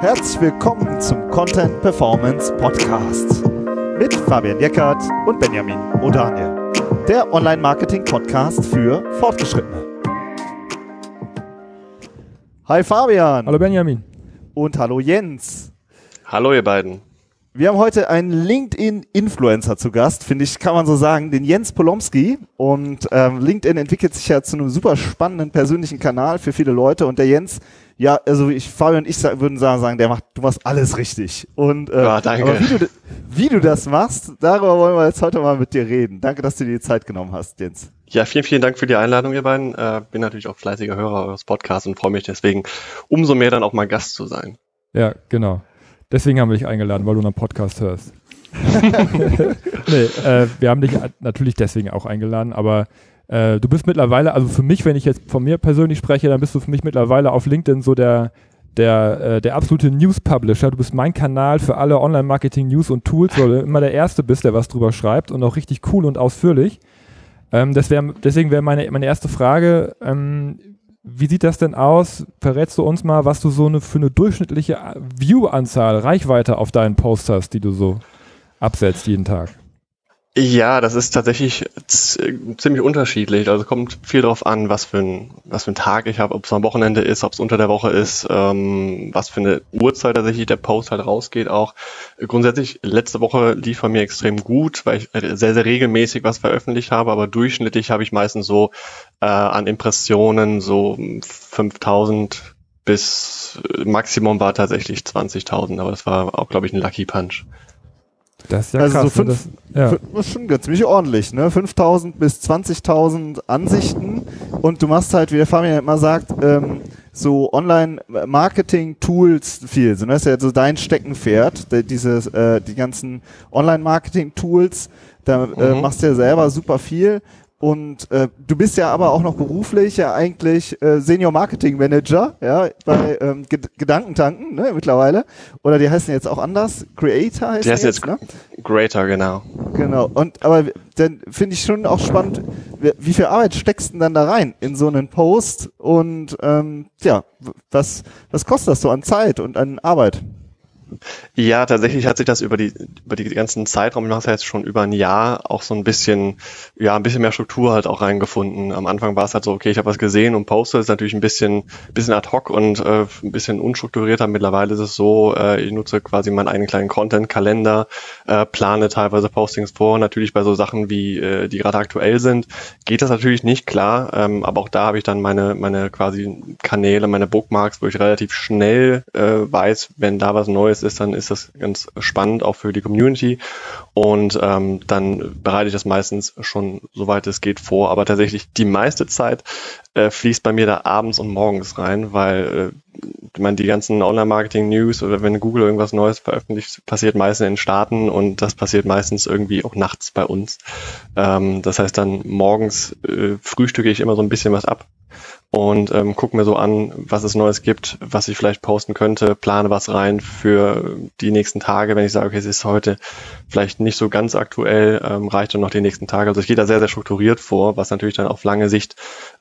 Herzlich willkommen zum Content Performance Podcast mit Fabian Jeckert und Benjamin O'Daniel, der Online-Marketing-Podcast für Fortgeschrittene. Hi Fabian. Hallo Benjamin. Und hallo Jens. Hallo ihr beiden. Wir haben heute einen LinkedIn-Influencer zu Gast, finde ich, kann man so sagen, den Jens Polomski. Und ähm, LinkedIn entwickelt sich ja zu einem super spannenden persönlichen Kanal für viele Leute. Und der Jens, ja, also ich, Fabian und ich würden sagen, der macht, du machst alles richtig. Und äh, ja, danke. Aber wie, du, wie du das machst, darüber wollen wir jetzt heute mal mit dir reden. Danke, dass du dir die Zeit genommen hast, Jens. Ja, vielen, vielen Dank für die Einladung, ihr beiden. Äh, bin natürlich auch fleißiger Hörer eures Podcasts und freue mich deswegen umso mehr dann auch mal Gast zu sein. Ja, genau. Deswegen haben wir dich eingeladen, weil du einen Podcast hörst. nee, äh, wir haben dich natürlich deswegen auch eingeladen, aber äh, du bist mittlerweile, also für mich, wenn ich jetzt von mir persönlich spreche, dann bist du für mich mittlerweile auf LinkedIn so der, der, äh, der absolute News-Publisher. Du bist mein Kanal für alle Online-Marketing-News und Tools, weil du immer der Erste bist, der was drüber schreibt und auch richtig cool und ausführlich. Ähm, wär, deswegen wäre meine, meine erste Frage, ähm, wie sieht das denn aus? Verrätst du uns mal, was du so eine, für eine durchschnittliche View-Anzahl, Reichweite auf deinen Post hast, die du so absetzt jeden Tag? Ja, das ist tatsächlich ziemlich unterschiedlich. Also kommt viel darauf an, was für ein, was für ein Tag ich habe, ob es am Wochenende ist, ob es unter der Woche ist, ähm, was für eine Uhrzeit tatsächlich der Post halt rausgeht auch. Grundsätzlich, letzte Woche lief bei mir extrem gut, weil ich sehr, sehr regelmäßig was veröffentlicht habe, aber durchschnittlich habe ich meistens so äh, an Impressionen so 5000 bis Maximum war tatsächlich 20.000, aber das war auch, glaube ich, ein Lucky Punch. Das ist ja also krass. So ne? fünf, das, ja. das ist schon ziemlich ordentlich, ne? 5000 bis 20.000 Ansichten und du machst halt, wie der Fabian immer sagt, ähm, so Online-Marketing-Tools viel. So, das ist ja so dein Steckenpferd, dieses, äh, die ganzen Online-Marketing-Tools. Da äh, mhm. machst du ja selber super viel. Und äh, du bist ja aber auch noch beruflich ja eigentlich äh, Senior Marketing Manager, ja, bei ähm, Gedankentanken, ne, mittlerweile. Oder die heißen jetzt auch anders. Creator heißt die heißt jetzt, ne? Greater, genau. Genau. Und aber dann finde ich schon auch spannend, wie, wie viel Arbeit steckst du denn dann da rein in so einen Post und ähm, ja, was, was kostet das so an Zeit und an Arbeit? Ja, tatsächlich hat sich das über die, über die ganzen Zeitraum, ich mache es ja jetzt schon über ein Jahr, auch so ein bisschen, ja, ein bisschen mehr Struktur halt auch reingefunden. Am Anfang war es halt so, okay, ich habe was gesehen und poste, ist natürlich ein bisschen, bisschen ad hoc und äh, ein bisschen unstrukturierter. Mittlerweile ist es so, äh, ich nutze quasi meinen eigenen kleinen Content-Kalender, äh, plane teilweise Postings vor. Natürlich bei so Sachen wie, äh, die gerade aktuell sind, geht das natürlich nicht, klar. Ähm, aber auch da habe ich dann meine, meine quasi Kanäle, meine Bookmarks, wo ich relativ schnell äh, weiß, wenn da was Neues Podcast ist, dann ist das ganz spannend auch für die Community und ähm, dann bereite ich das meistens schon soweit es geht vor. Aber tatsächlich die meiste Zeit äh, fließt bei mir da abends und morgens rein, weil äh, meine, die ganzen Online-Marketing-News oder wenn Google irgendwas Neues veröffentlicht, passiert meistens in Staaten und das passiert meistens irgendwie auch nachts bei uns. Ähm, das heißt dann morgens äh, frühstücke ich immer so ein bisschen was ab und ähm, gucke mir so an, was es Neues gibt, was ich vielleicht posten könnte, plane was rein für die nächsten Tage, wenn ich sage, okay, es ist heute vielleicht nicht so ganz aktuell, ähm, reicht dann noch die nächsten Tage. Also ich gehe da sehr, sehr strukturiert vor, was natürlich dann auf lange Sicht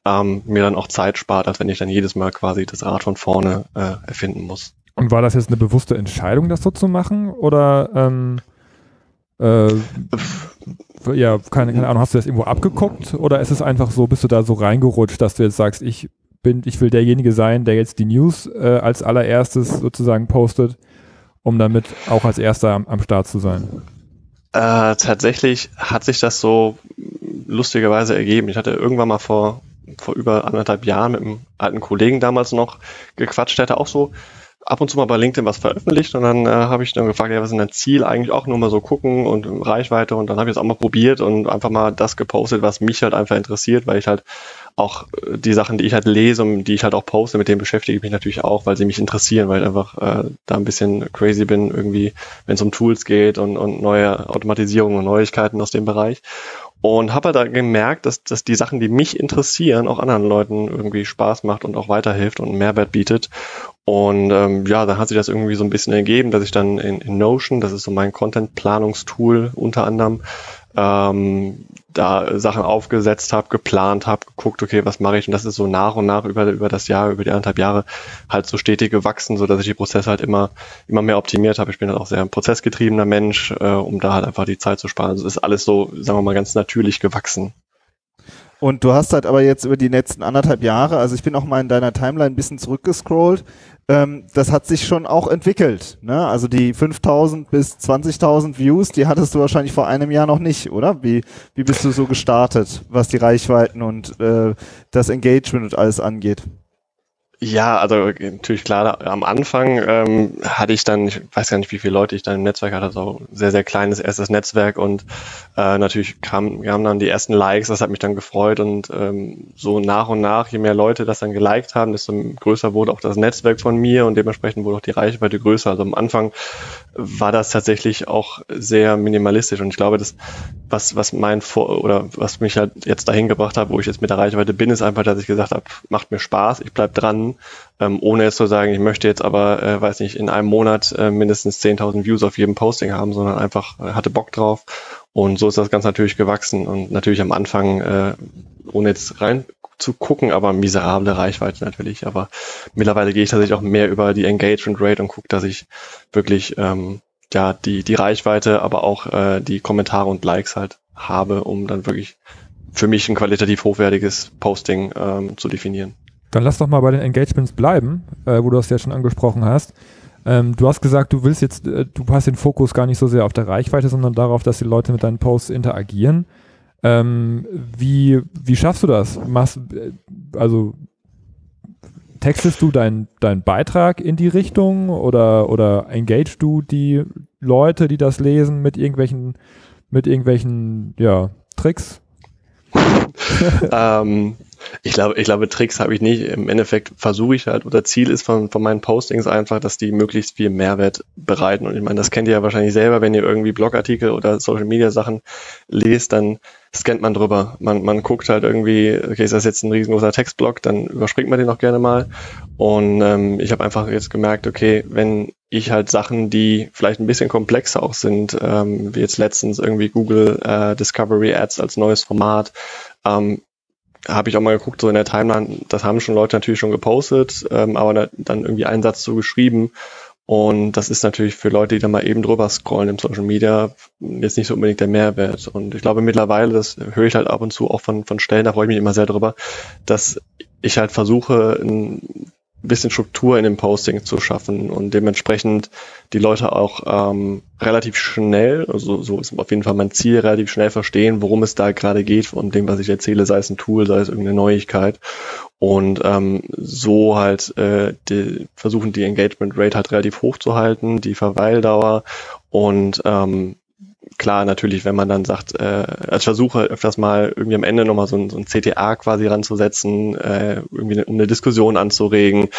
ähm, mir dann auch Zeit spart, als wenn ich dann jedes Mal quasi das Rad von vorne äh, erfinden muss. Und war das jetzt eine bewusste Entscheidung, das so zu machen? Oder ähm, äh, ja, keine, keine Ahnung, hast du das irgendwo abgeguckt oder ist es einfach so, bist du da so reingerutscht, dass du jetzt sagst, ich bin, ich will derjenige sein, der jetzt die News äh, als allererstes sozusagen postet, um damit auch als erster am, am Start zu sein? Äh, tatsächlich hat sich das so lustigerweise ergeben. Ich hatte irgendwann mal vor, vor über anderthalb Jahren mit einem alten Kollegen damals noch gequatscht, der hatte auch so ab und zu mal bei LinkedIn was veröffentlicht und dann äh, habe ich dann gefragt, ja, was ist denn dein Ziel? Eigentlich auch nur mal so gucken und Reichweite und dann habe ich es auch mal probiert und einfach mal das gepostet, was mich halt einfach interessiert, weil ich halt auch äh, die Sachen, die ich halt lese und die ich halt auch poste, mit denen beschäftige ich mich natürlich auch, weil sie mich interessieren, weil ich einfach äh, da ein bisschen crazy bin, irgendwie, wenn es um Tools geht und, und neue Automatisierungen und Neuigkeiten aus dem Bereich. Und habe halt da gemerkt, dass, dass die Sachen, die mich interessieren, auch anderen Leuten irgendwie Spaß macht und auch weiterhilft und einen Mehrwert bietet. Und ähm, ja, dann hat sich das irgendwie so ein bisschen ergeben, dass ich dann in, in Notion, das ist so mein Content-Planungstool unter anderem, ähm, da Sachen aufgesetzt habe, geplant habe, geguckt, okay, was mache ich? Und das ist so nach und nach über, über das Jahr, über die anderthalb Jahre halt so stetig gewachsen, so dass ich die Prozesse halt immer, immer mehr optimiert habe. Ich bin halt auch sehr ein prozessgetriebener Mensch, äh, um da halt einfach die Zeit zu sparen. Also es ist alles so, sagen wir mal, ganz natürlich gewachsen. Und du hast halt aber jetzt über die letzten anderthalb Jahre, also ich bin auch mal in deiner Timeline ein bisschen zurückgescrollt, ähm, das hat sich schon auch entwickelt. Ne? Also die 5000 bis 20.000 Views, die hattest du wahrscheinlich vor einem Jahr noch nicht, oder? Wie, wie bist du so gestartet, was die Reichweiten und äh, das Engagement und alles angeht? Ja, also natürlich klar, am Anfang ähm, hatte ich dann, ich weiß gar nicht, wie viele Leute ich dann im Netzwerk hatte, so sehr, sehr kleines erstes Netzwerk und äh, natürlich kamen kamen dann die ersten Likes, das hat mich dann gefreut und ähm, so nach und nach, je mehr Leute das dann geliked haben, desto größer wurde auch das Netzwerk von mir und dementsprechend wurde auch die Reichweite größer. Also am Anfang war das tatsächlich auch sehr minimalistisch. Und ich glaube, das, was, was mein Vor oder was mich halt jetzt dahin gebracht hat, wo ich jetzt mit der Reichweite bin, ist einfach, dass ich gesagt habe, macht mir Spaß, ich bleib dran. Ähm, ohne jetzt zu sagen, ich möchte jetzt aber, äh, weiß nicht, in einem Monat äh, mindestens 10.000 Views auf jedem Posting haben, sondern einfach äh, hatte Bock drauf. Und so ist das ganz natürlich gewachsen. Und natürlich am Anfang, äh, ohne jetzt rein zu gucken, aber miserable Reichweite natürlich. Aber mittlerweile gehe ich tatsächlich auch mehr über die Engagement Rate und gucke, dass ich wirklich ähm, ja die die Reichweite, aber auch äh, die Kommentare und Likes halt habe, um dann wirklich für mich ein qualitativ hochwertiges Posting ähm, zu definieren. Dann lass doch mal bei den Engagements bleiben, äh, wo du das ja schon angesprochen hast. Ähm, du hast gesagt, du willst jetzt, äh, du hast den Fokus gar nicht so sehr auf der Reichweite, sondern darauf, dass die Leute mit deinen Posts interagieren. Ähm, wie, wie schaffst du das? Machst, äh, also textest du deinen dein Beitrag in die Richtung oder, oder engage du die Leute, die das lesen, mit irgendwelchen, mit irgendwelchen ja, Tricks? ähm, ich glaube, ich glaube, Tricks habe ich nicht. Im Endeffekt versuche ich halt, oder Ziel ist von, von meinen Postings einfach, dass die möglichst viel Mehrwert bereiten. Und ich meine, das kennt ihr ja wahrscheinlich selber, wenn ihr irgendwie Blogartikel oder Social Media Sachen lest, dann scannt man drüber. Man, man guckt halt irgendwie, okay, ist das jetzt ein riesengroßer Textblock, dann überspringt man den auch gerne mal. Und ähm, ich habe einfach jetzt gemerkt, okay, wenn ich halt Sachen, die vielleicht ein bisschen komplexer auch sind, ähm, wie jetzt letztens irgendwie Google äh, Discovery Ads als neues Format, ähm, habe ich auch mal geguckt, so in der Timeline, das haben schon Leute natürlich schon gepostet, ähm, aber dann irgendwie einen Satz so geschrieben. Und das ist natürlich für Leute, die da mal eben drüber scrollen im Social Media, jetzt nicht so unbedingt der Mehrwert. Und ich glaube mittlerweile, das höre ich halt ab und zu auch von, von Stellen, da freue ich mich immer sehr drüber, dass ich halt versuche, bisschen Struktur in dem Posting zu schaffen und dementsprechend die Leute auch ähm, relativ schnell, also so ist auf jeden Fall mein Ziel, relativ schnell verstehen, worum es da gerade geht von dem, was ich erzähle, sei es ein Tool, sei es irgendeine Neuigkeit. Und ähm, so halt äh, die, versuchen die Engagement Rate halt relativ hoch zu halten, die Verweildauer. Und ähm, klar, natürlich, wenn man dann sagt, äh, als Versuche öfters mal irgendwie am Ende nochmal so ein, so ein CTA quasi ranzusetzen, äh, irgendwie eine, um eine Diskussion anzuregen,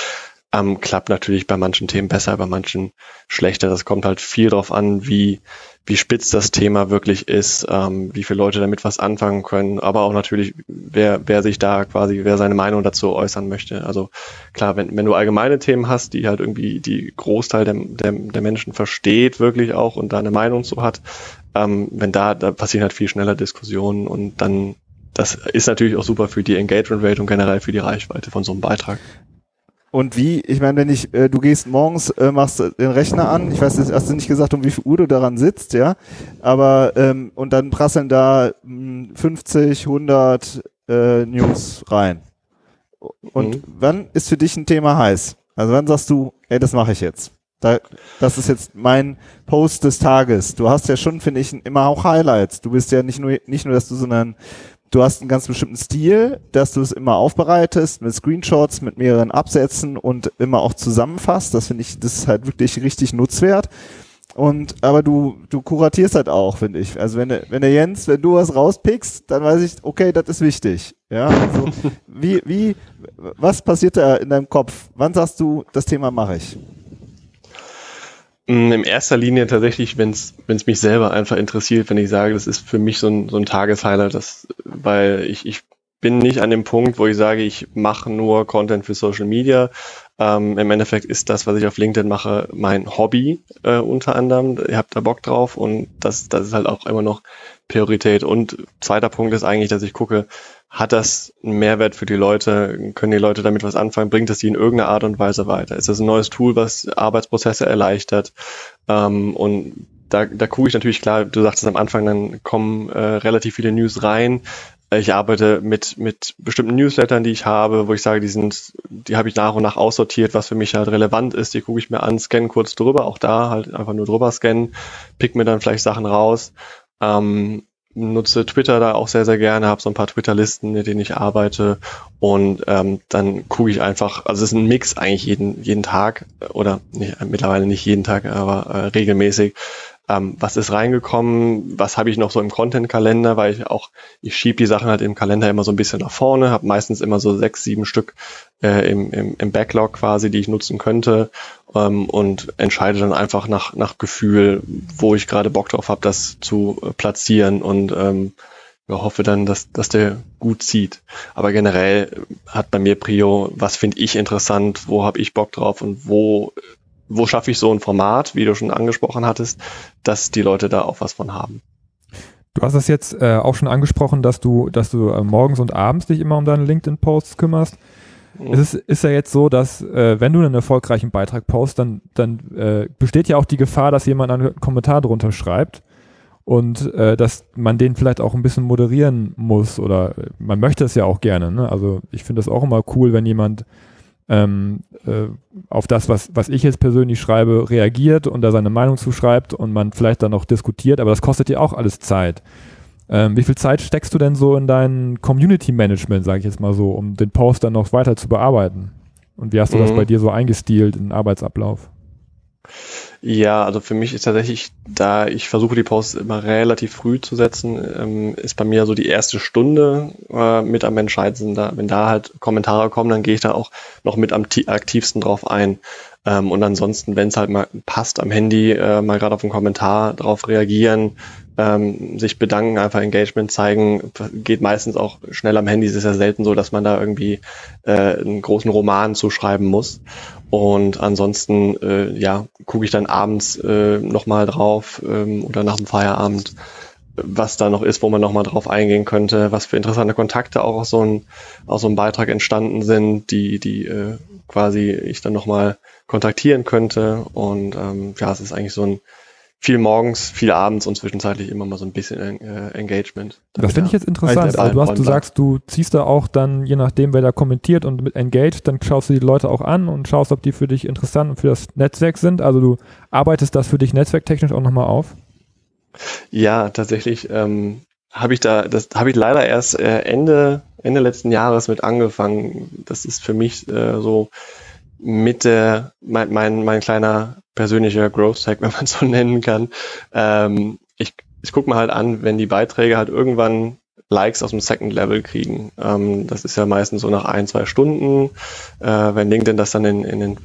ähm, klappt natürlich bei manchen Themen besser, bei manchen schlechter. Das kommt halt viel drauf an, wie, wie spitz das Thema wirklich ist, ähm, wie viele Leute damit was anfangen können, aber auch natürlich, wer, wer sich da quasi, wer seine Meinung dazu äußern möchte. Also klar, wenn, wenn du allgemeine Themen hast, die halt irgendwie die Großteil der, der, der Menschen versteht wirklich auch und da eine Meinung zu hat, ähm, wenn da, da passieren halt viel schneller Diskussionen und dann das ist natürlich auch super für die Engagement Rate und generell für die Reichweite von so einem Beitrag. Und wie, ich meine, wenn ich, äh, du gehst morgens, äh, machst den Rechner an, ich weiß, jetzt hast du nicht gesagt, um wie viel Uhr du daran sitzt, ja, aber, ähm, und dann prasseln da mh, 50, 100 äh, News rein. Und mhm. wann ist für dich ein Thema heiß? Also wann sagst du, ey, das mache ich jetzt? Da, das ist jetzt mein Post des Tages. Du hast ja schon, finde ich, immer auch Highlights. Du bist ja nicht nur, nicht nur, dass du so einen du hast einen ganz bestimmten Stil, dass du es immer aufbereitest mit Screenshots, mit mehreren Absätzen und immer auch zusammenfasst. Das finde ich, das ist halt wirklich richtig nutzwert. Und aber du du kuratierst halt auch, finde ich. Also wenn wenn der Jens, wenn du was rauspickst, dann weiß ich, okay, das ist wichtig. Ja, also wie wie was passiert da in deinem Kopf? Wann sagst du, das Thema mache ich? Mm, in erster Linie tatsächlich, wenn es mich selber einfach interessiert, wenn ich sage, das ist für mich so ein, so ein Tageshighlight, das, weil ich, ich bin nicht an dem Punkt, wo ich sage, ich mache nur Content für Social Media. Ähm, Im Endeffekt ist das, was ich auf LinkedIn mache, mein Hobby äh, unter anderem. Ihr habt da Bock drauf und das, das ist halt auch immer noch Priorität. Und zweiter Punkt ist eigentlich, dass ich gucke, hat das einen Mehrwert für die Leute? Können die Leute damit was anfangen? Bringt das die in irgendeiner Art und Weise weiter? Ist das ein neues Tool, was Arbeitsprozesse erleichtert? Ähm, und da, da gucke ich natürlich klar, du sagtest am Anfang, dann kommen äh, relativ viele News rein. Ich arbeite mit, mit bestimmten Newslettern, die ich habe, wo ich sage, die sind, die habe ich nach und nach aussortiert, was für mich halt relevant ist. Die gucke ich mir an, scanne kurz drüber, auch da halt einfach nur drüber scannen, pick mir dann vielleicht Sachen raus. Ähm, nutze Twitter da auch sehr, sehr gerne, habe so ein paar Twitter-Listen, mit denen ich arbeite und ähm, dann gucke ich einfach, also es ist ein Mix eigentlich jeden, jeden Tag oder nicht, mittlerweile nicht jeden Tag, aber äh, regelmäßig. Ähm, was ist reingekommen, was habe ich noch so im Content-Kalender, weil ich auch, ich schiebe die Sachen halt im Kalender immer so ein bisschen nach vorne, habe meistens immer so sechs, sieben Stück äh, im, im, im Backlog quasi, die ich nutzen könnte ähm, und entscheide dann einfach nach, nach Gefühl, wo ich gerade Bock drauf habe, das zu äh, platzieren und ähm, hoffe dann, dass, dass der gut zieht. Aber generell hat bei mir Prio, was finde ich interessant, wo habe ich Bock drauf und wo, wo schaffe ich so ein Format, wie du schon angesprochen hattest, dass die Leute da auch was von haben. Du hast es jetzt äh, auch schon angesprochen, dass du, dass du äh, morgens und abends dich immer um deine LinkedIn-Posts kümmerst. Mhm. Es ist, ist ja jetzt so, dass äh, wenn du einen erfolgreichen Beitrag postest, dann, dann äh, besteht ja auch die Gefahr, dass jemand einen Kommentar drunter schreibt und äh, dass man den vielleicht auch ein bisschen moderieren muss oder äh, man möchte es ja auch gerne. Ne? Also ich finde das auch immer cool, wenn jemand ähm, äh, auf das, was, was ich jetzt persönlich schreibe, reagiert und da seine Meinung zuschreibt und man vielleicht dann noch diskutiert, aber das kostet ja auch alles Zeit. Ähm, wie viel Zeit steckst du denn so in dein Community Management, sage ich jetzt mal so, um den Post dann noch weiter zu bearbeiten? Und wie hast du mhm. das bei dir so eingestielt, in den Arbeitsablauf? Ja, also für mich ist tatsächlich, da ich versuche die Posts immer relativ früh zu setzen, ähm, ist bei mir so die erste Stunde äh, mit am entscheidendsten. Da, wenn da halt Kommentare kommen, dann gehe ich da auch noch mit am aktivsten drauf ein. Ähm, und ansonsten, wenn es halt mal passt am Handy, äh, mal gerade auf einen Kommentar drauf reagieren, ähm, sich bedanken, einfach Engagement zeigen, geht meistens auch schnell am Handy. Es ist ja selten so, dass man da irgendwie äh, einen großen Roman zuschreiben muss. Und ansonsten, äh, ja, gucke ich dann abends äh, nochmal drauf ähm, oder nach dem Feierabend, was da noch ist, wo man nochmal drauf eingehen könnte, was für interessante Kontakte auch aus so, ein, aus so einem Beitrag entstanden sind, die, die äh, quasi ich dann nochmal kontaktieren könnte. Und ähm, ja, es ist eigentlich so ein viel morgens, viel abends und zwischenzeitlich immer mal so ein bisschen äh, Engagement. Das finde ich jetzt interessant. Also du, hast, du sagst, du ziehst da auch dann, je nachdem, wer da kommentiert und mit engaged, dann schaust du die Leute auch an und schaust, ob die für dich interessant und für das Netzwerk sind. Also du arbeitest das für dich netzwerktechnisch auch nochmal auf? Ja, tatsächlich ähm, habe ich da, das habe ich leider erst äh, Ende, Ende letzten Jahres mit angefangen. Das ist für mich äh, so mit der, mein, mein, mein kleiner persönlicher Growth Tag, wenn man so nennen kann. Ähm, ich ich gucke mal halt an, wenn die Beiträge halt irgendwann Likes aus dem Second Level kriegen. Ähm, das ist ja meistens so nach ein, zwei Stunden. Äh, wenn LinkedIn das dann in, in den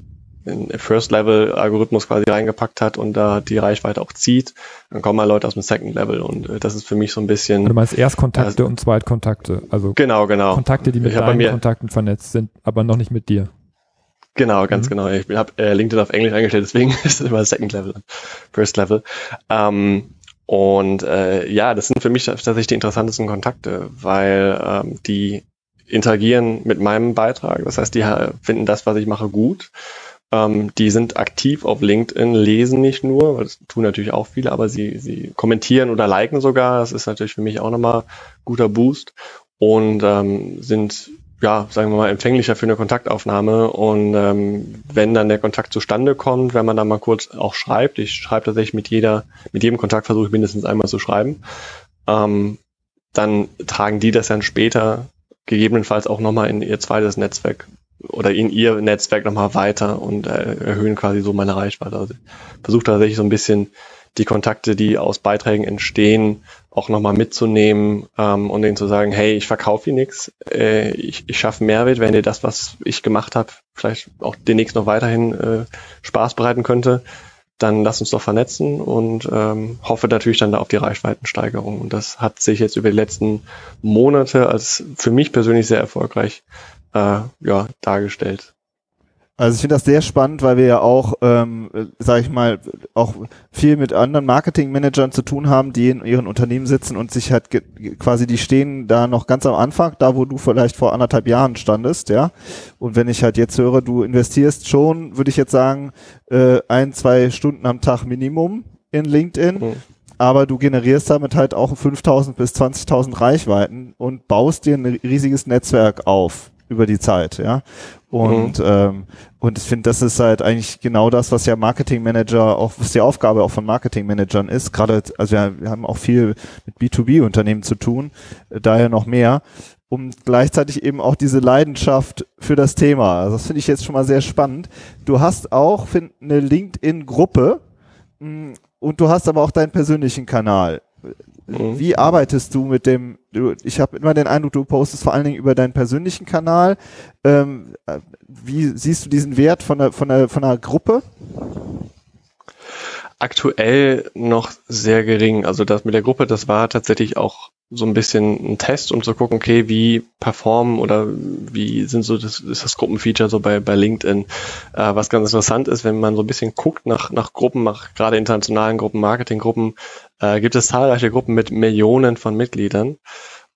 in First Level Algorithmus quasi reingepackt hat und da die Reichweite auch zieht, dann kommen mal Leute aus dem Second Level und äh, das ist für mich so ein bisschen. Du meinst Erstkontakte äh, und Zweitkontakte, also genau, genau. Kontakte, die mit deinen Kontakten vernetzt sind, aber noch nicht mit dir. Genau, ganz mhm. genau. Ich habe äh, LinkedIn auf Englisch eingestellt, deswegen ist es immer Second Level, First Level. Ähm, und äh, ja, das sind für mich tatsächlich die interessantesten Kontakte, weil ähm, die interagieren mit meinem Beitrag. Das heißt, die finden das, was ich mache, gut. Ähm, die sind aktiv auf LinkedIn, lesen nicht nur, das tun natürlich auch viele, aber sie, sie kommentieren oder liken sogar. Das ist natürlich für mich auch nochmal guter Boost und ähm, sind ja, sagen wir mal, empfänglicher für eine Kontaktaufnahme. Und ähm, wenn dann der Kontakt zustande kommt, wenn man dann mal kurz auch schreibt, ich schreibe tatsächlich mit jeder, mit jedem Kontakt versuche ich mindestens einmal zu schreiben, ähm, dann tragen die das dann später gegebenenfalls auch nochmal in ihr zweites Netzwerk oder in ihr Netzwerk nochmal weiter und äh, erhöhen quasi so meine Reichweite. Also versuche tatsächlich so ein bisschen die Kontakte, die aus Beiträgen entstehen, auch nochmal mitzunehmen ähm, und denen zu sagen, hey, ich verkaufe dir nichts, äh, ich, ich schaffe Mehrwert, wenn dir das, was ich gemacht habe, vielleicht auch demnächst noch weiterhin äh, Spaß bereiten könnte, dann lass uns doch vernetzen und ähm, hoffe natürlich dann da auf die Reichweitensteigerung. Und das hat sich jetzt über die letzten Monate als für mich persönlich sehr erfolgreich äh, ja, dargestellt. Also ich finde das sehr spannend, weil wir ja auch, ähm, sage ich mal, auch viel mit anderen Marketingmanagern zu tun haben, die in ihren Unternehmen sitzen und sich halt quasi, die stehen da noch ganz am Anfang, da wo du vielleicht vor anderthalb Jahren standest, ja. Und wenn ich halt jetzt höre, du investierst schon, würde ich jetzt sagen, äh, ein, zwei Stunden am Tag Minimum in LinkedIn. Mhm. Aber du generierst damit halt auch 5000 bis 20.000 Reichweiten und baust dir ein riesiges Netzwerk auf über die Zeit, ja. Und, mhm. ähm, und ich finde, das ist halt eigentlich genau das, was ja Marketingmanager auch, was die Aufgabe auch von Marketingmanagern ist. Gerade, also wir, wir haben auch viel mit B2B-Unternehmen zu tun, äh, daher noch mehr. Und gleichzeitig eben auch diese Leidenschaft für das Thema. Also das finde ich jetzt schon mal sehr spannend. Du hast auch find, eine LinkedIn-Gruppe mm, und du hast aber auch deinen persönlichen Kanal. Mhm. Wie arbeitest du mit dem, du, ich habe immer den Eindruck, du postest vor allen Dingen über deinen persönlichen Kanal. Ähm, wie siehst du diesen Wert von der, von der, von der Gruppe? Aktuell noch sehr gering. Also das mit der Gruppe, das war tatsächlich auch so ein bisschen ein Test, um zu gucken, okay, wie performen oder wie sind so das, ist das Gruppenfeature so bei, bei LinkedIn. Äh, was ganz interessant ist, wenn man so ein bisschen guckt nach, nach Gruppen, nach gerade internationalen Gruppen, Marketinggruppen, äh, gibt es zahlreiche Gruppen mit Millionen von Mitgliedern.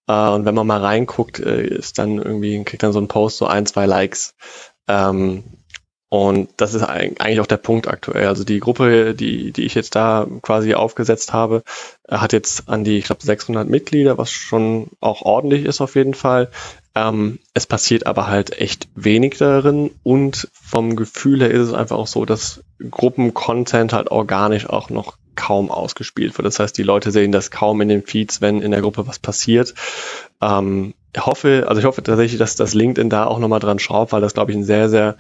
Äh, und wenn man mal reinguckt, äh, ist dann irgendwie, kriegt dann so ein Post so ein, zwei Likes. Ähm, und das ist eigentlich auch der Punkt aktuell. Also die Gruppe, die, die ich jetzt da quasi aufgesetzt habe, äh, hat jetzt an die, ich glaube, 600 Mitglieder, was schon auch ordentlich ist auf jeden Fall. Ähm, es passiert aber halt echt wenig darin und vom Gefühl her ist es einfach auch so, dass Gruppencontent halt organisch auch noch kaum ausgespielt wird. Das heißt, die Leute sehen das kaum in den Feeds, wenn in der Gruppe was passiert. Ähm, hoffe, also ich hoffe tatsächlich, dass das LinkedIn da auch nochmal dran schraubt, weil das, glaube ich, ein sehr, sehr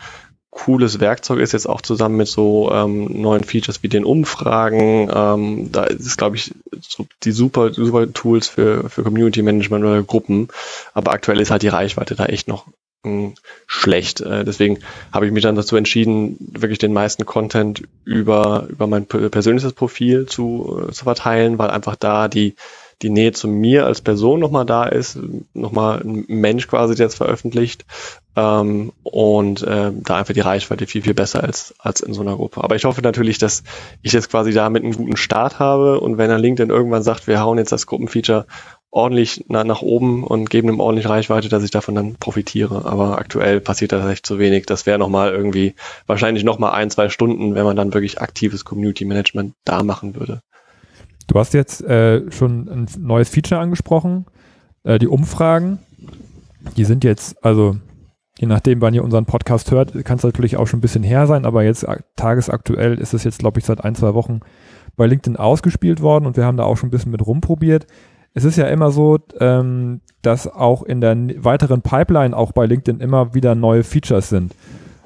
cooles Werkzeug ist, jetzt auch zusammen mit so ähm, neuen Features wie den Umfragen. Ähm, da ist glaube ich, so die super, super Tools für, für Community Management oder Gruppen. Aber aktuell ist halt die Reichweite da echt noch mh, hm, schlecht. Äh, deswegen habe ich mich dann dazu entschieden, wirklich den meisten Content über, über mein persönliches Profil zu, äh, zu verteilen, weil einfach da die die Nähe zu mir als Person nochmal da ist, nochmal ein Mensch quasi, der es veröffentlicht ähm, und äh, da einfach die Reichweite viel, viel besser als, als in so einer Gruppe. Aber ich hoffe natürlich, dass ich jetzt quasi damit einen guten Start habe und wenn dann LinkedIn irgendwann sagt, wir hauen jetzt das Gruppenfeature ordentlich nach, nach oben und geben ihm ordentlich Reichweite, dass ich davon dann profitiere. Aber aktuell passiert das echt zu wenig. Das wäre nochmal irgendwie, wahrscheinlich nochmal ein, zwei Stunden, wenn man dann wirklich aktives Community Management da machen würde. Du hast jetzt äh, schon ein neues Feature angesprochen, äh, die Umfragen. Die sind jetzt, also je nachdem, wann ihr unseren Podcast hört, kann es natürlich auch schon ein bisschen her sein, aber jetzt tagesaktuell ist es jetzt, glaube ich, seit ein, zwei Wochen bei LinkedIn ausgespielt worden und wir haben da auch schon ein bisschen mit rumprobiert. Es ist ja immer so, ähm, dass auch in der weiteren Pipeline auch bei LinkedIn immer wieder neue Features sind.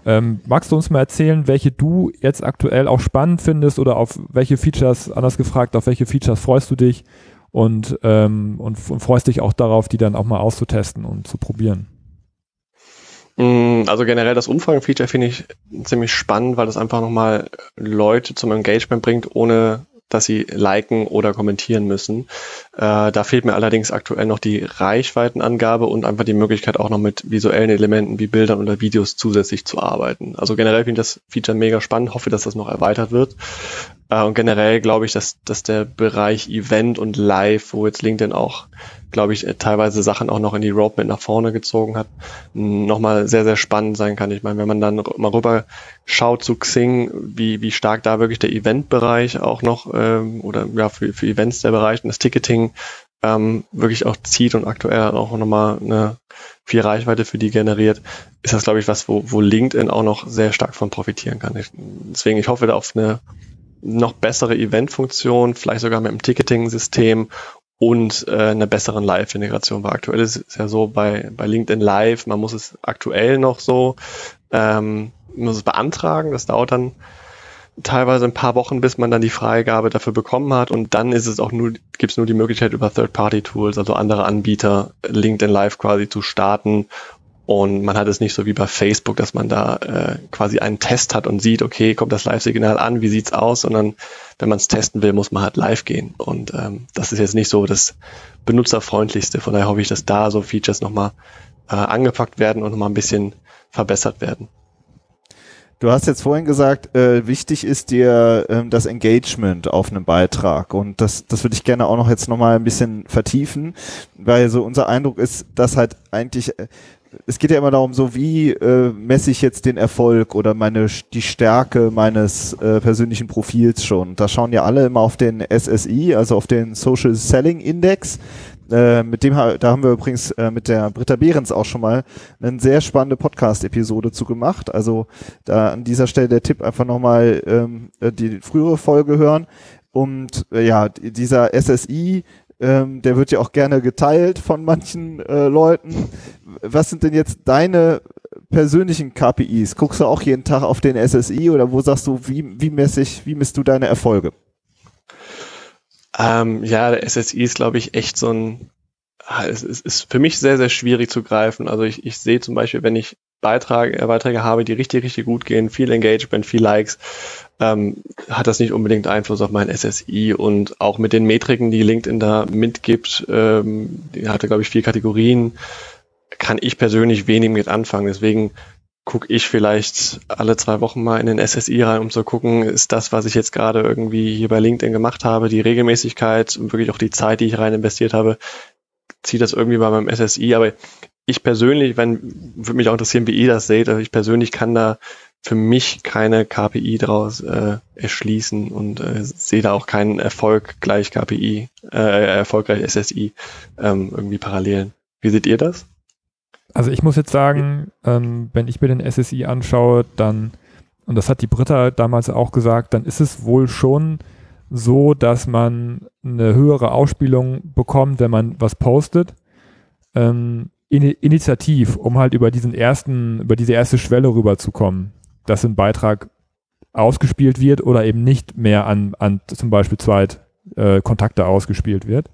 Ähm, magst du uns mal erzählen, welche du jetzt aktuell auch spannend findest oder auf welche Features, anders gefragt, auf welche Features freust du dich und, ähm, und, und freust dich auch darauf, die dann auch mal auszutesten und zu probieren? Mm, also generell das Umfragen-Feature finde ich ziemlich spannend, weil das einfach nochmal Leute zum Engagement bringt, ohne dass sie liken oder kommentieren müssen. Äh, da fehlt mir allerdings aktuell noch die Reichweitenangabe und einfach die Möglichkeit auch noch mit visuellen Elementen wie Bildern oder Videos zusätzlich zu arbeiten. Also generell finde ich das Feature mega spannend, hoffe, dass das noch erweitert wird. Äh, und generell glaube ich, dass, dass der Bereich Event und Live, wo jetzt LinkedIn auch, glaube ich, teilweise Sachen auch noch in die Roadmap nach vorne gezogen hat, nochmal sehr, sehr spannend sein kann. Ich meine, wenn man dann mal rüber schaut zu Xing, wie, wie stark da wirklich der Eventbereich auch noch, ähm, oder ja, für, für Events der Bereich und das Ticketing ähm, wirklich auch zieht und aktuell auch nochmal eine viel Reichweite für die generiert, ist das, glaube ich, was, wo, wo LinkedIn auch noch sehr stark von profitieren kann. Ich, deswegen, ich hoffe da auf eine noch bessere Eventfunktion, vielleicht sogar mit einem Ticketing-System und äh, einer besseren Live-Integration. Weil aktuell ist es ja so bei, bei LinkedIn Live, man muss es aktuell noch so, ähm, muss es beantragen, das dauert dann teilweise ein paar Wochen, bis man dann die Freigabe dafür bekommen hat und dann ist es auch nur, gibt es nur die Möglichkeit über Third-Party-Tools, also andere Anbieter, LinkedIn Live quasi zu starten Und man hat es nicht so wie bei Facebook, dass man da äh, quasi einen Test hat und sieht, okay, kommt das Live-Signal an, wie sieht's aus, sondern wenn man es testen will, muss man halt live gehen. Und ähm, das ist jetzt nicht so das benutzerfreundlichste. Von daher hoffe ich, dass da so Features nochmal äh, angepackt werden und nochmal ein bisschen verbessert werden. Du hast jetzt vorhin gesagt, äh, wichtig ist dir ähm, das Engagement auf einem Beitrag und das, das würde ich gerne auch noch jetzt nochmal ein bisschen vertiefen, weil so unser Eindruck ist, dass halt eigentlich äh, es geht ja immer darum, so wie äh, messe ich jetzt den Erfolg oder meine die Stärke meines äh, persönlichen Profils schon. Da schauen ja alle immer auf den SSI, also auf den Social Selling Index. Äh, mit dem da haben wir übrigens äh, mit der Britta Behrens auch schon mal eine sehr spannende Podcast-Episode zu gemacht. Also da an dieser Stelle der Tipp einfach nochmal ähm, äh, die frühere Folge hören. Und äh, ja, dieser SSI, ähm, der wird ja auch gerne geteilt von manchen äh, Leuten. Was sind denn jetzt deine persönlichen KPIs? Guckst du auch jeden Tag auf den SSI oder wo sagst du, wie, wie ich, wie misst du deine Erfolge? Ähm, ja, der SSI ist, glaube ich, echt so ein, es ist, ist für mich sehr, sehr schwierig zu greifen. Also ich, ich sehe zum Beispiel, wenn ich Beiträge, äh, Beiträge habe, die richtig, richtig gut gehen, viel Engagement, viel Likes, ähm, hat das nicht unbedingt Einfluss auf mein SSI und auch mit den Metriken, die LinkedIn da mitgibt, ähm, die hatte, glaube ich, vier Kategorien, kann ich persönlich wenig mit anfangen. Deswegen gucke ich vielleicht alle zwei Wochen mal in den SSI rein, um zu gucken, ist das, was ich jetzt gerade irgendwie hier bei LinkedIn gemacht habe, die Regelmäßigkeit und wirklich auch die Zeit, die ich rein investiert habe, zieht das irgendwie bei meinem SSI. Aber ich persönlich, wenn, würde mich auch interessieren, wie ihr das seht, also ich persönlich kann da für mich keine KPI daraus äh, erschließen und äh, sehe da auch keinen Erfolg gleich KPI, äh, erfolgreich SSI ähm, irgendwie parallelen. Wie seht ihr das? Also ich muss jetzt sagen, ähm, wenn ich mir den SSI anschaue, dann, und das hat die Britta damals auch gesagt, dann ist es wohl schon so, dass man eine höhere Ausspielung bekommt, wenn man was postet. Ähm, in, initiativ, um halt über diesen ersten, über diese erste Schwelle rüberzukommen, dass ein Beitrag ausgespielt wird oder eben nicht mehr an, an zum Beispiel Zweit äh, Kontakte ausgespielt wird.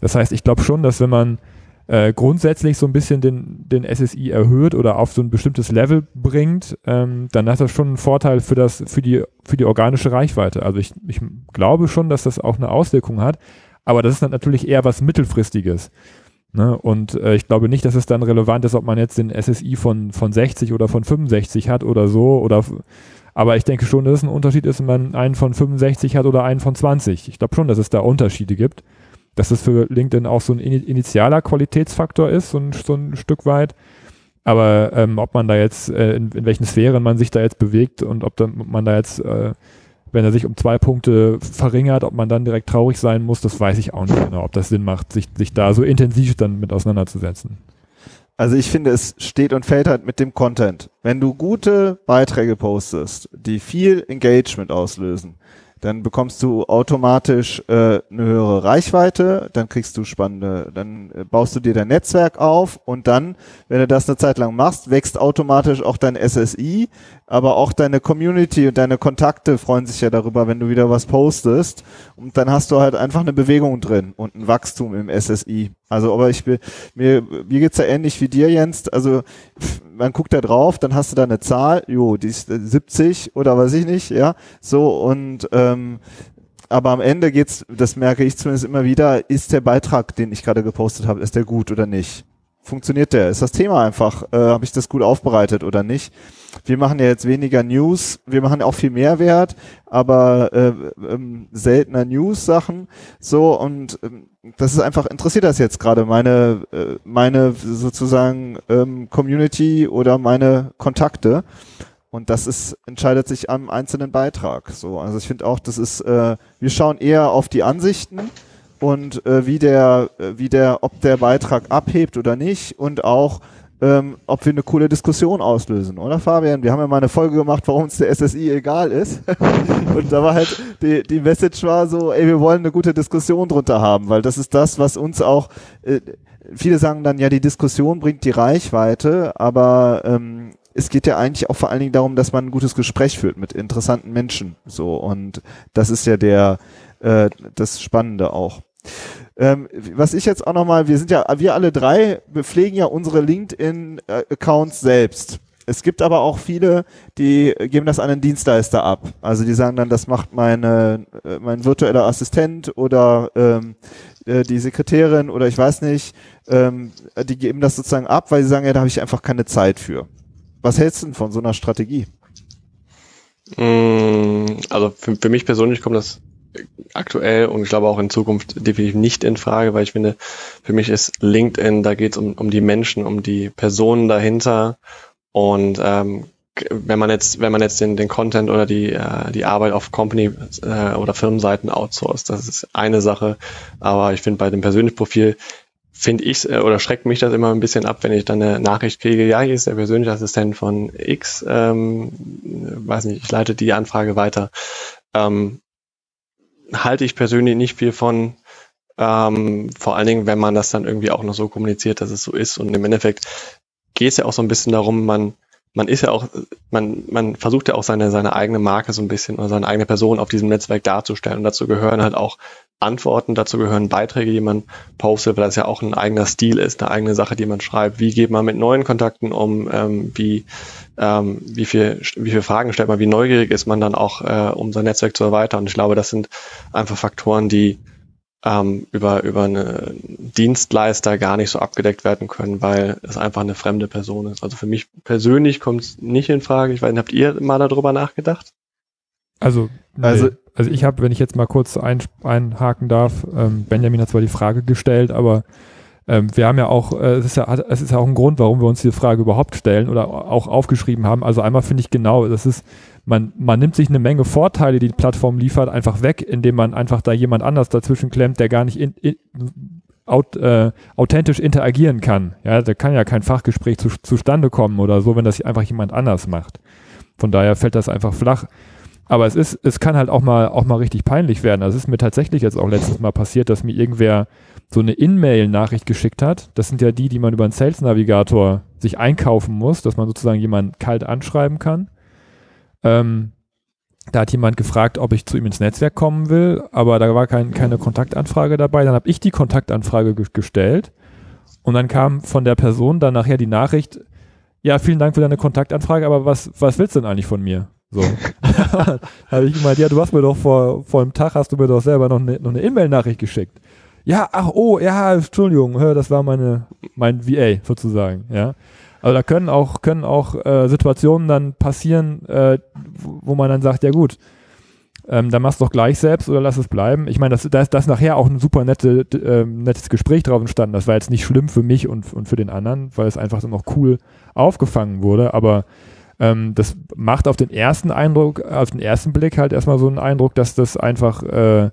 Das heißt, ich glaube schon, dass wenn man äh, grundsätzlich so ein bisschen den, den SSI erhöht oder auf so ein bestimmtes Level bringt, ähm, dann hat das schon einen Vorteil für das, für die, für die organische Reichweite. Also ich, ich glaube schon, dass das auch eine Auswirkung hat, aber das ist dann natürlich eher was Mittelfristiges. Ne? Und äh, ich glaube nicht, dass es dann relevant ist, ob man jetzt den SSI von, von 60 oder von 65 hat oder so. Oder aber ich denke schon, dass es ein Unterschied ist, wenn man einen von 65 hat oder einen von 20. Ich glaube schon, dass es da Unterschiede gibt dass es für LinkedIn auch so ein initialer Qualitätsfaktor ist, so ein, so ein Stück weit. Aber ähm, ob man da jetzt, äh, in, in welchen Sphären man sich da jetzt bewegt und ob dann, man da jetzt, äh, wenn er sich um zwei Punkte verringert, ob man dann direkt traurig sein muss, das weiß ich auch nicht genau, ob das Sinn macht, sich, sich da so intensiv dann mit auseinanderzusetzen. Also ich finde, es steht und fällt halt mit dem Content. Wenn du gute Beiträge postest, die viel Engagement auslösen, dann bekommst du automatisch äh, eine höhere Reichweite, dann kriegst du spannende, dann äh, baust du dir dein Netzwerk auf und dann, wenn du das eine Zeit lang machst, wächst automatisch auch dein SSI, aber auch deine Community und deine Kontakte freuen sich ja darüber, wenn du wieder was postest und dann hast du halt einfach eine Bewegung drin und ein Wachstum im SSI. Also, aber ich mir mir geht's ja ähnlich wie dir, Jens. Also man guckt da drauf, dann hast du da eine Zahl, jo, die ist 70 äh, oder weiß ich nicht, ja, so und ähm, aber am Ende geht's, das merke ich zumindest immer wieder, ist der Beitrag, den ich gerade gepostet habe, ist der gut oder nicht? Funktioniert der? Ist das Thema einfach, äh, habe ich das gut aufbereitet oder nicht? Wir machen ja jetzt weniger News, wir machen auch viel Mehrwert, aber äh, ähm, seltener News-Sachen. So und ähm, das ist einfach, interessiert das jetzt gerade meine, äh, meine sozusagen ähm, Community oder meine Kontakte. Und das ist, entscheidet sich am einzelnen Beitrag. So, also ich finde auch, das ist, äh, wir schauen eher auf die Ansichten und äh, wie der, äh, wie der, ob der Beitrag abhebt oder nicht und auch ähm, ob wir eine coole Diskussion auslösen, oder Fabian? Wir haben ja mal eine Folge gemacht, warum uns der SSI egal ist. und da war halt, die, die Message war so, ey, wir wollen eine gute Diskussion drunter haben, weil das ist das, was uns auch, äh, viele sagen dann, ja, die Diskussion bringt die Reichweite, aber ähm, es geht ja eigentlich auch vor allen Dingen darum, dass man ein gutes Gespräch führt mit interessanten Menschen. So, und das ist ja der, äh, das Spannende auch. Ähm, was ich jetzt auch nochmal, wir sind ja, wir alle drei pflegen ja unsere LinkedIn-Accounts selbst. Es gibt aber auch viele, die geben das an einen Dienstleister ab. Also die sagen dann, das macht meine, äh, mein virtueller Assistent oder ähm, äh, die Sekretärin oder ich weiß nicht, ähm, die geben das sozusagen ab, weil sie sagen, ja, da habe ich einfach keine Zeit für. Was hältst du denn von so einer Strategie? Mm, also für, für mich persönlich kommt das aktuell und ich glaube auch in Zukunft definitiv nicht in Frage, weil ich finde, für mich ist LinkedIn, da geht es um, um die Menschen, um die Personen dahinter und ähm, wenn man jetzt, wenn man jetzt den, den Content oder die, äh, die Arbeit auf Company äh, oder Firmenseiten outsourced, das ist eine Sache. Aber ich finde bei dem persönlichen Profil finde ich äh, oder schreckt mich das immer ein bisschen ab, wenn ich dann eine Nachricht kriege, ja, hier ist der persönliche Assistent von X, ähm, weiß nicht, ich leite die Anfrage weiter. Ähm, halte ich persönlich nicht viel von, ähm, vor allen Dingen, wenn man das dann irgendwie auch noch so kommuniziert, dass es so ist. Und im Endeffekt geht es ja auch so ein bisschen darum, man, man ist ja auch, man, man versucht ja auch seine, seine eigene Marke so ein bisschen oder seine eigene Person auf diesem Netzwerk darzustellen. Und dazu gehören halt auch Antworten, dazu gehören Beiträge, die man postet, weil das ja auch ein eigener Stil ist, eine eigene Sache, die man schreibt. Wie geht man mit neuen Kontakten um? Ähm, wie, ähm, wie, viel, wie viele Fragen stellt man? Wie neugierig ist man dann auch, äh, um sein Netzwerk zu erweitern? Und ich glaube, das sind einfach Faktoren, die ähm, über, über eine Dienstleister gar nicht so abgedeckt werden können, weil es einfach eine fremde Person ist. Also für mich persönlich kommt es nicht in Frage. Ich weiß nicht, habt ihr mal darüber nachgedacht? Also, nee. Also, ich habe, wenn ich jetzt mal kurz ein, einhaken darf, ähm, Benjamin hat zwar die Frage gestellt, aber ähm, wir haben ja auch, äh, es, ist ja, es ist ja auch ein Grund, warum wir uns diese Frage überhaupt stellen oder auch aufgeschrieben haben. Also einmal finde ich genau, das ist man, man nimmt sich eine Menge Vorteile, die die Plattform liefert, einfach weg, indem man einfach da jemand anders dazwischen klemmt, der gar nicht in, in, aut, äh, authentisch interagieren kann. Ja, da kann ja kein Fachgespräch zu, zustande kommen oder so, wenn das einfach jemand anders macht. Von daher fällt das einfach flach. Aber es ist, es kann halt auch mal, auch mal richtig peinlich werden. Also es ist mir tatsächlich jetzt auch letztes Mal passiert, dass mir irgendwer so eine In-Mail-Nachricht geschickt hat. Das sind ja die, die man über einen Sales Navigator sich einkaufen muss, dass man sozusagen jemanden kalt anschreiben kann. Ähm, da hat jemand gefragt, ob ich zu ihm ins Netzwerk kommen will, aber da war kein, keine Kontaktanfrage dabei. Dann habe ich die Kontaktanfrage ge gestellt und dann kam von der Person dann nachher die Nachricht, ja, vielen Dank für deine Kontaktanfrage, aber was, was willst du denn eigentlich von mir? So. habe ich gemeint, ja, du hast mir doch vor, vor einem Tag hast du mir doch selber noch eine noch E-Mail-Nachricht geschickt. Ja, ach oh, ja, Entschuldigung, das war meine mein VA sozusagen, ja. Also da können auch, können auch äh, Situationen dann passieren, äh, wo man dann sagt, ja gut, ähm, dann machst du doch gleich selbst oder lass es bleiben. Ich meine, da ist das nachher auch ein super nette, äh, nettes Gespräch drauf entstanden. Das war jetzt nicht schlimm für mich und, und für den anderen, weil es einfach so noch cool aufgefangen wurde. Aber ähm, das macht auf den ersten Eindruck, auf den ersten Blick halt erstmal so einen Eindruck, dass das einfach äh,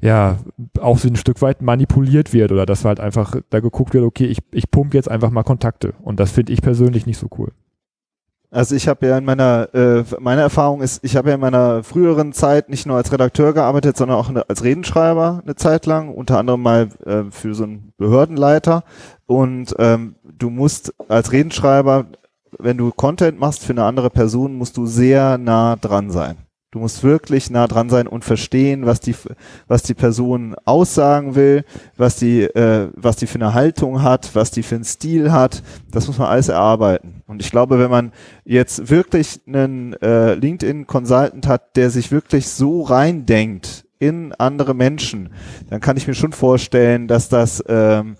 ja, auch so ein Stück weit manipuliert wird oder dass halt einfach da geguckt wird, okay, ich, ich pumpe jetzt einfach mal Kontakte. Und das finde ich persönlich nicht so cool. Also ich habe ja in meiner, äh, meine Erfahrung ist, ich habe ja in meiner früheren Zeit nicht nur als Redakteur gearbeitet, sondern auch als Redenschreiber eine Zeit lang, unter anderem mal äh, für so einen Behördenleiter. Und ähm, du musst als Redenschreiber, wenn du Content machst für eine andere Person, musst du sehr nah dran sein. Du musst wirklich nah dran sein und verstehen, was die, was die Person aussagen will, was die, äh, was die für eine Haltung hat, was die für einen Stil hat. Das muss man alles erarbeiten. Und ich glaube, wenn man jetzt wirklich einen äh, LinkedIn-Consultant hat, der sich wirklich so reindenkt in andere Menschen, dann kann ich mir schon vorstellen, dass das, ähm,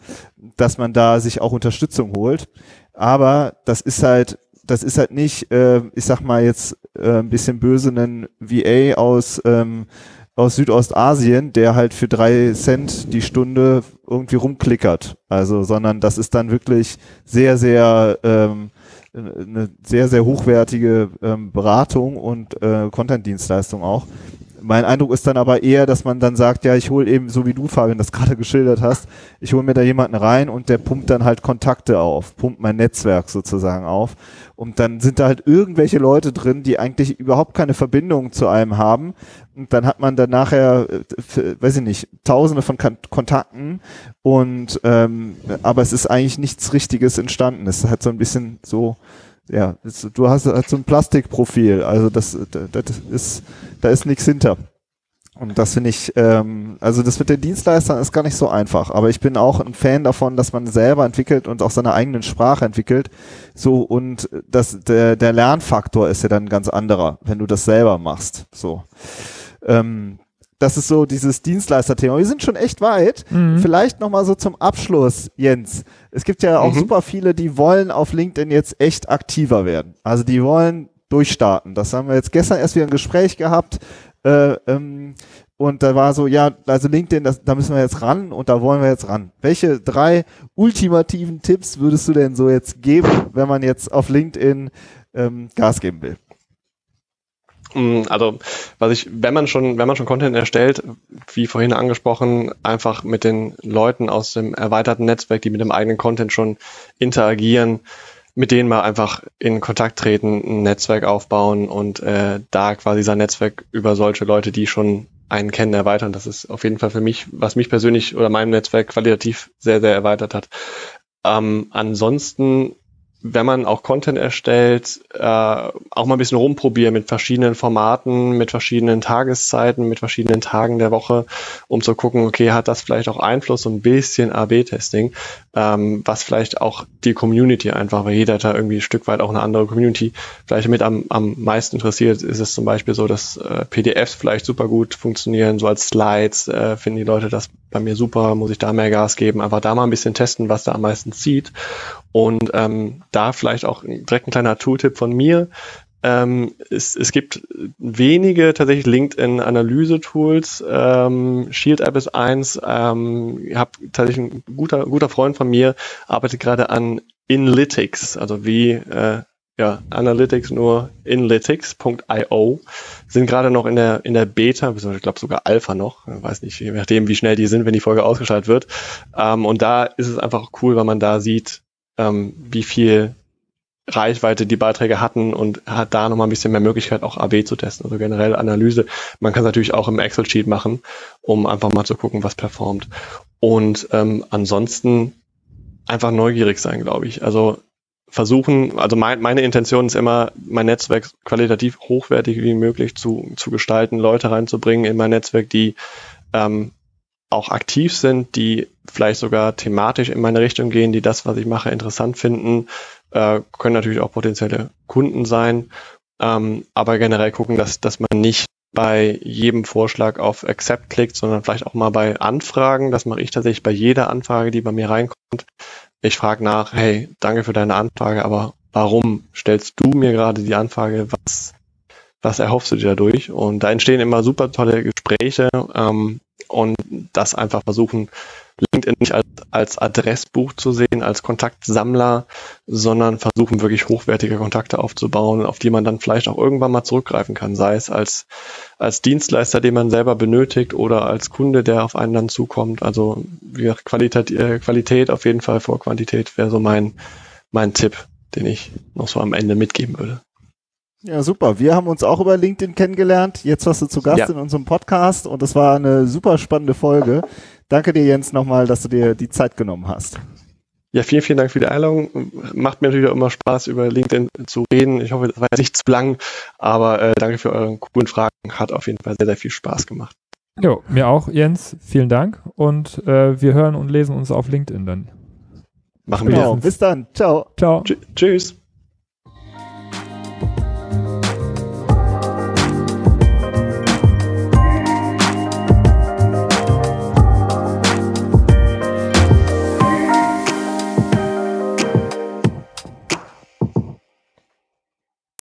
dass man da sich auch Unterstützung holt. Aber das ist halt das ist halt nicht, äh, ich sag mal jetzt äh, ein bisschen böse, ein VA aus, ähm, aus Südostasien, der halt für drei Cent die Stunde irgendwie rumklickert. Also, sondern das ist dann wirklich sehr, sehr ähm, eine sehr, sehr hochwertige ähm, Beratung und äh, Content-Dienstleistung auch. Mein Eindruck ist dann aber eher, dass man dann sagt, ja, ich hole eben, so wie du, Fabian, das gerade geschildert hast, ich hole mir da jemanden rein und der pumpt dann halt Kontakte auf, pumpt mein Netzwerk sozusagen auf. Und dann sind da halt irgendwelche Leute drin, die eigentlich überhaupt keine Verbindung zu einem haben. Und dann hat man dann nachher, äh, weiß ich nicht, tausende von Kontakten und ähm, aber es ist eigentlich nichts Richtiges entstanden. Es hat so ein bisschen so ja, du hast, hast so ein Plastikprofil, also das, das ist, da ist nichts hinter. Und das finde ich, ähm, also das mit den Dienstleistern ist gar nicht so einfach. Aber ich bin auch ein Fan davon, dass man selber entwickelt und auch seine eigenen Sprache entwickelt. So und das, der, der Lernfaktor ist ja dann ganz anderer, wenn du das selber machst. So. Ähm, das ist so dieses Dienstleister-Thema. Wir sind schon echt weit. Mhm. Vielleicht nochmal so zum Abschluss, Jens. Es gibt ja auch mhm. super viele, die wollen auf LinkedIn jetzt echt aktiver werden. Also die wollen durchstarten. Das haben wir jetzt gestern erst wieder ein Gespräch gehabt äh, ähm, und da war so, ja, also LinkedIn, das, da müssen wir jetzt ran und da wollen wir jetzt ran. Welche drei ultimativen Tipps würdest du denn so jetzt geben, wenn man jetzt auf LinkedIn ähm, Gas geben will? Mm, also, was ich, wenn man schon, wenn man schon Content erstellt, wie vorhin angesprochen, einfach mit den Leuten aus dem erweiterten Netzwerk, die mit dem eigenen Content schon interagieren, mit denen mal einfach in Kontakt treten, ein Netzwerk aufbauen und äh, da quasi sein Netzwerk über solche Leute, die schon einen kennen, erweitern. Das ist auf jeden Fall für mich, was mich persönlich oder meinem Netzwerk qualitativ sehr, sehr erweitert hat. Ähm, ansonsten wenn man auch Content erstellt, äh, auch mal ein bisschen rumprobieren mit verschiedenen Formaten, mit verschiedenen Tageszeiten, mit verschiedenen Tagen der Woche, um zu gucken, okay, hat das vielleicht auch Einfluss, so ein bisschen AB-Testing, ähm, was vielleicht auch die Community einfach, weil jeder da irgendwie ein Stück weit auch eine andere Community vielleicht mit am, am meisten interessiert, ist es zum Beispiel so, dass äh, PDFs vielleicht super gut funktionieren, so als Slides, äh, finden die Leute das bei mir super, muss ich da mehr Gas geben, einfach da mal ein bisschen testen, was da am meisten zieht und ähm, da vielleicht auch direkt ein kleiner Tooltip von mir. Ähm, es, es gibt wenige tatsächlich LinkedIn-Analyse-Tools. Ähm, Shield App ist eins. Ähm, ich habe tatsächlich ein guter, guter Freund von mir, arbeitet gerade an Inlytics, also wie äh, ja, Analytics nur inlytics.io sind gerade noch in der in der Beta, ich glaube sogar Alpha noch, weiß nicht, je nachdem wie schnell die sind, wenn die Folge ausgeschaltet wird. Ähm, und da ist es einfach cool, weil man da sieht, ähm, wie viel Reichweite die Beiträge hatten und hat da nochmal ein bisschen mehr Möglichkeit, auch AB zu testen, also generell Analyse. Man kann es natürlich auch im Excel-Sheet machen, um einfach mal zu gucken, was performt. Und ähm, ansonsten einfach neugierig sein, glaube ich. Also versuchen, also mein, meine Intention ist immer, mein Netzwerk qualitativ hochwertig wie möglich zu, zu gestalten, Leute reinzubringen in mein Netzwerk, die ähm, auch aktiv sind, die vielleicht sogar thematisch in meine Richtung gehen, die das, was ich mache, interessant finden, äh, können natürlich auch potenzielle Kunden sein, ähm, aber generell gucken, dass, dass man nicht bei jedem Vorschlag auf Accept klickt, sondern vielleicht auch mal bei Anfragen. Das mache ich tatsächlich bei jeder Anfrage, die bei mir reinkommt. Ich frage nach, hey, danke für deine Anfrage, aber warum stellst du mir gerade die Anfrage? Was, was erhoffst du dir dadurch? Und da entstehen immer super tolle Gespräche. Ähm, und das einfach versuchen, LinkedIn nicht als, als Adressbuch zu sehen, als Kontaktsammler, sondern versuchen wirklich hochwertige Kontakte aufzubauen, auf die man dann vielleicht auch irgendwann mal zurückgreifen kann, sei es als, als Dienstleister, den man selber benötigt oder als Kunde, der auf einen dann zukommt. Also wie gesagt, Qualität, äh, Qualität auf jeden Fall vor Quantität wäre so mein, mein Tipp, den ich noch so am Ende mitgeben würde. Ja, super. Wir haben uns auch über LinkedIn kennengelernt. Jetzt warst du zu Gast ja. in unserem Podcast und es war eine super spannende Folge. Danke dir, Jens, nochmal, dass du dir die Zeit genommen hast. Ja, vielen, vielen Dank für die Einladung. Macht mir natürlich auch immer Spaß, über LinkedIn zu reden. Ich hoffe, das war jetzt nicht zu lang, aber äh, danke für eure coolen Fragen. Hat auf jeden Fall sehr, sehr viel Spaß gemacht. Jo, mir auch, Jens. Vielen Dank und äh, wir hören und lesen uns auf LinkedIn dann. Machen wir. Genau. Bis dann. Ciao. Ciao. Tschüss.